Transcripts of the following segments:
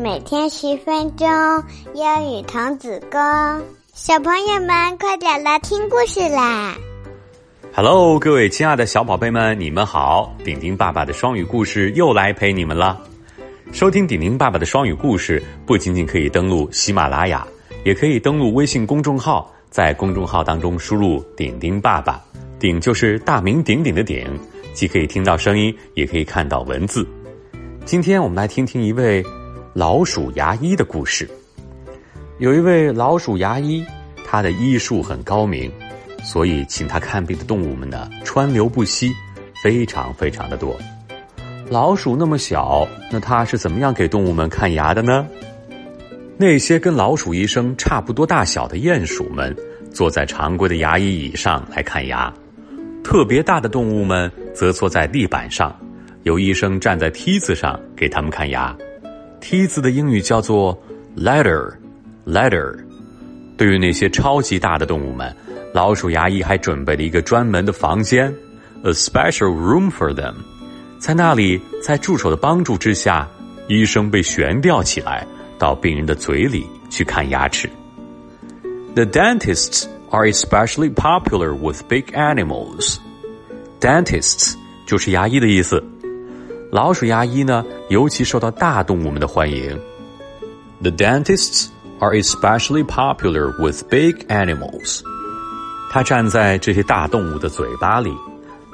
每天十分钟，英语童子功。小朋友们，快点来听故事啦！Hello，各位亲爱的小宝贝们，你们好！顶顶爸爸的双语故事又来陪你们了。收听顶顶爸爸的双语故事，不仅仅可以登录喜马拉雅，也可以登录微信公众号，在公众号当中输入“顶顶爸爸”，顶就是大名鼎鼎的鼎，既可以听到声音，也可以看到文字。今天我们来听听一位老鼠牙医的故事。有一位老鼠牙医，他的医术很高明，所以请他看病的动物们呢川流不息，非常非常的多。老鼠那么小，那他是怎么样给动物们看牙的呢？那些跟老鼠医生差不多大小的鼹鼠们，坐在常规的牙医椅上来看牙；特别大的动物们则坐在地板上。有医生站在梯子上给他们看牙，梯子的英语叫做 ladder，ladder。对于那些超级大的动物们，老鼠牙医还准备了一个专门的房间，a special room for them。在那里，在助手的帮助之下，医生被悬吊起来，到病人的嘴里去看牙齿。The dentists are especially popular with big animals. Dentists 就是牙医的意思。老鼠牙医呢，尤其受到大动物们的欢迎。The dentists are especially popular with big animals。他站在这些大动物的嘴巴里，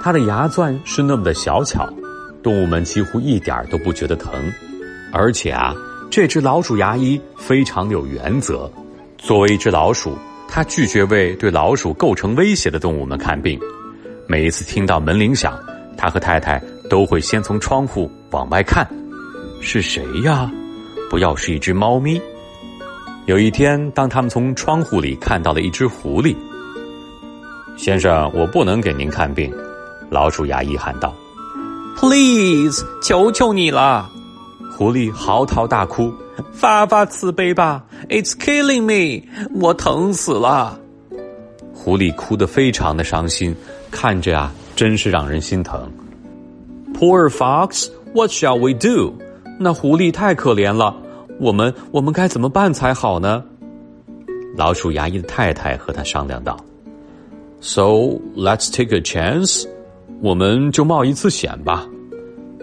他的牙钻是那么的小巧，动物们几乎一点都不觉得疼。而且啊，这只老鼠牙医非常有原则。作为一只老鼠，他拒绝为对老鼠构成威胁的动物们看病。每一次听到门铃响，他和太太。都会先从窗户往外看，是谁呀？不要是一只猫咪。有一天，当他们从窗户里看到了一只狐狸，先生，我不能给您看病。老鼠牙医喊道：“Please，求求你了！”狐狸嚎啕大哭：“发发慈悲吧！It's killing me，我疼死了。”狐狸哭得非常的伤心，看着啊，真是让人心疼。Poor fox, what shall we do? 那狐狸太可怜了，我们我们该怎么办才好呢？老鼠牙医的太太和他商量道：“So let's take a chance，我们就冒一次险吧。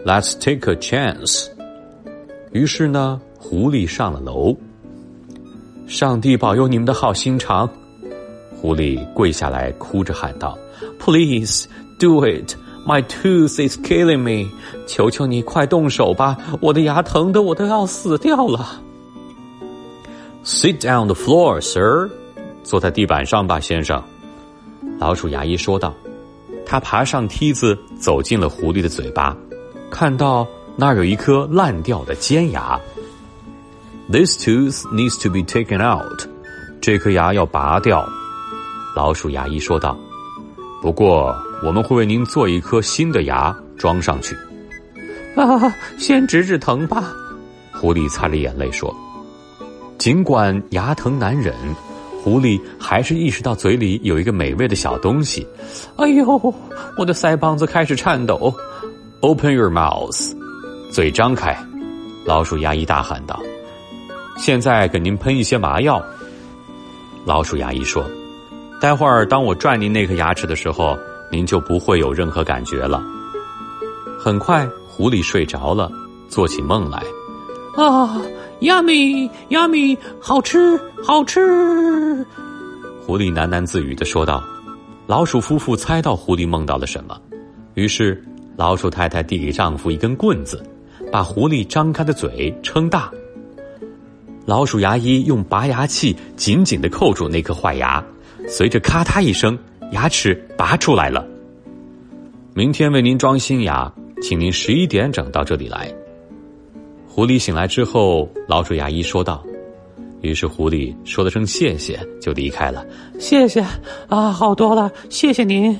Let's take a chance。”于是呢，狐狸上了楼。上帝保佑你们的好心肠！狐狸跪下来，哭着喊道：“Please do it。” My tooth is killing me，求求你快动手吧！我的牙疼的我都要死掉了。Sit down the floor, sir，坐在地板上吧，先生。老鼠牙医说道。他爬上梯子，走进了狐狸的嘴巴，看到那儿有一颗烂掉的尖牙。This tooth needs to be taken out，这颗牙要拔掉。老鼠牙医说道。不过。我们会为您做一颗新的牙装上去。啊，先止止疼吧。狐狸擦着眼泪说：“尽管牙疼难忍，狐狸还是意识到嘴里有一个美味的小东西。哎呦，我的腮帮子开始颤抖。Open your mouth，嘴张开。”老鼠牙医大喊道：“现在给您喷一些麻药。”老鼠牙医说：“待会儿当我拽您那颗牙齿的时候。”您就不会有任何感觉了。很快，狐狸睡着了，做起梦来。啊，yummy，yummy，好吃，好吃！狐狸喃喃自语的说道。老鼠夫妇猜到狐狸梦到了什么，于是老鼠太太递给丈夫一根棍子，把狐狸张开的嘴撑大。老鼠牙医用拔牙器紧紧的扣住那颗坏牙，随着咔嗒一声。牙齿拔出来了。明天为您装新牙，请您十一点整到这里来。狐狸醒来之后，老鼠牙医说道。于是狐狸说了声谢谢，就离开了。谢谢啊，好多了，谢谢您。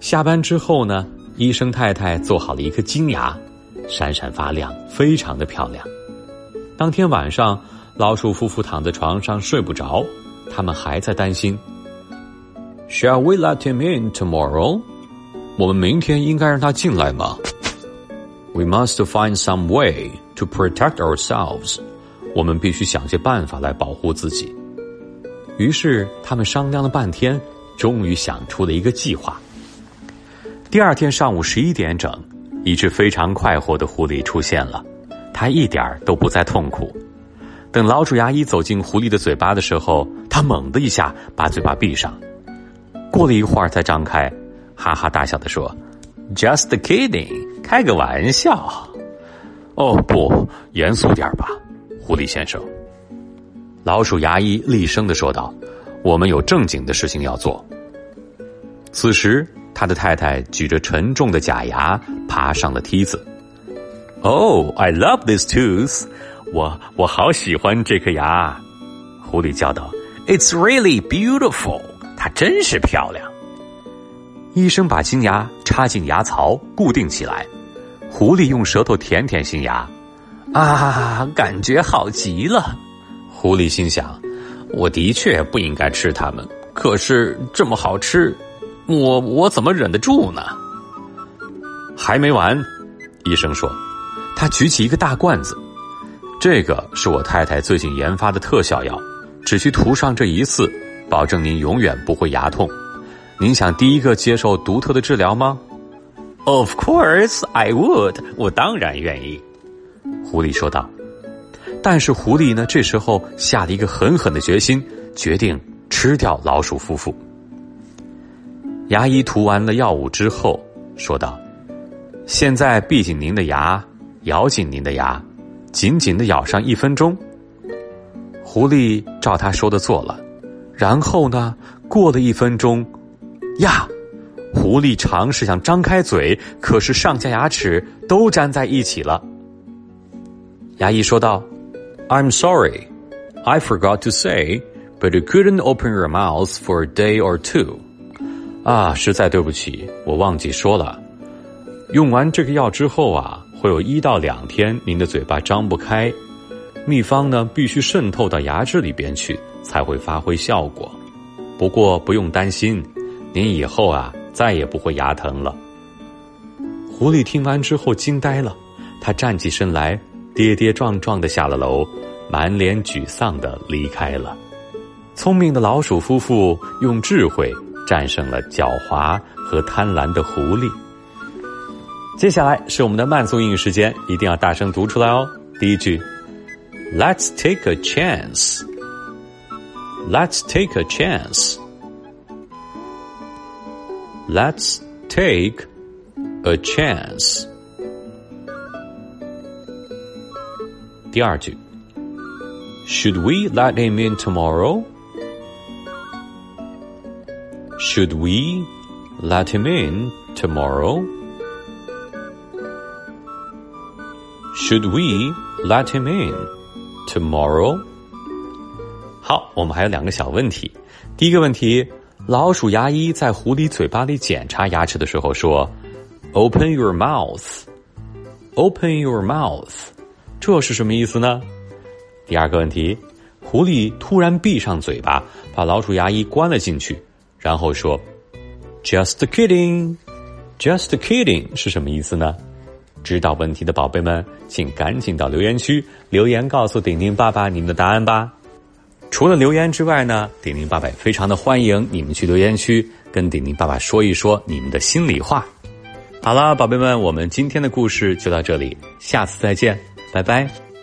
下班之后呢，医生太太做好了一颗金牙，闪闪发亮，非常的漂亮。当天晚上，老鼠夫妇躺在床上睡不着，他们还在担心。Shall we let him in tomorrow？我们明天应该让他进来吗？We must find some way to protect ourselves. 我们必须想些办法来保护自己。于是他们商量了半天，终于想出了一个计划。第二天上午十一点整，一只非常快活的狐狸出现了，它一点儿都不再痛苦。等老鼠牙医走进狐狸的嘴巴的时候，它猛的一下把嘴巴闭上，过了一会儿才张开，哈哈大笑的说：“Just kidding，开个玩笑。”哦不，严肃点吧，狐狸先生。老鼠牙医厉声的说道：“我们有正经的事情要做。”此时，他的太太举着沉重的假牙爬上了梯子。Oh, I love this tooth！我我好喜欢这颗牙。狐狸叫道：“It's really beautiful！真是漂亮。”医生把金牙插进牙槽，固定起来。狐狸用舌头舔舔新牙，啊，感觉好极了。狐狸心想：“我的确不应该吃它们，可是这么好吃，我我怎么忍得住呢？”还没完，医生说：“他举起一个大罐子，这个是我太太最近研发的特效药，只需涂上这一次，保证您永远不会牙痛。您想第一个接受独特的治疗吗？” Of course I would，我当然愿意。狐狸说道。但是狐狸呢，这时候下了一个狠狠的决心，决定吃掉老鼠夫妇。牙医涂完了药物之后，说道：“现在闭紧您的牙，咬紧您的牙，紧紧的咬上一分钟。”狐狸照他说的做了，然后呢，过了一分钟，呀！狐狸尝试想张开嘴，可是上下牙齿都粘在一起了。牙医说道：“I'm sorry, I forgot to say, but you couldn't open your mouth for a day or two。”啊，实在对不起，我忘记说了。用完这个药之后啊，会有一到两天您的嘴巴张不开，秘方呢必须渗透到牙齿里边去才会发挥效果。不过不用担心，您以后啊。再也不会牙疼了。狐狸听完之后惊呆了，他站起身来，跌跌撞撞的下了楼，满脸沮丧的离开了。聪明的老鼠夫妇用智慧战胜了狡猾和贪婪的狐狸。接下来是我们的慢速英语时间，一定要大声读出来哦。第一句，Let's take a chance. Let's take a chance. Let's take a chance. 第二句，Should we let him in tomorrow? Should we let him in tomorrow? Should we let him in tomorrow? 好，我们还有两个小问题。第一个问题。老鼠牙医在狐狸嘴巴里检查牙齿的时候说：“Open your mouth, open your mouth。”这是什么意思呢？第二个问题，狐狸突然闭上嘴巴，把老鼠牙医关了进去，然后说：“Just kidding, just kidding。”是什么意思呢？知道问题的宝贝们，请赶紧到留言区留言告诉顶顶爸爸你们的答案吧。除了留言之外呢，鼎鼎爸爸也非常的欢迎你们去留言区跟鼎鼎爸爸说一说你们的心里话。好了，宝贝们，我们今天的故事就到这里，下次再见，拜拜。